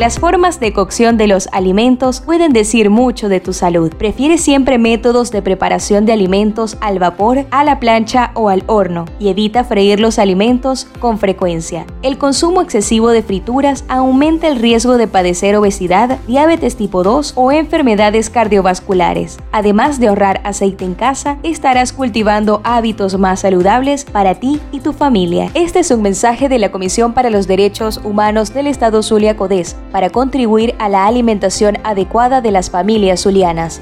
Las formas de cocción de los alimentos pueden decir mucho de tu salud. Prefiere siempre métodos de preparación de alimentos al vapor, a la plancha o al horno y evita freír los alimentos con frecuencia. El consumo excesivo de frituras aumenta el riesgo de padecer obesidad, diabetes tipo 2 o enfermedades cardiovasculares. Además de ahorrar aceite en casa, estarás cultivando hábitos más saludables para ti y tu familia. Este es un mensaje de la Comisión para los Derechos Humanos del Estado Zulia Codés para contribuir a la alimentación adecuada de las familias zulianas.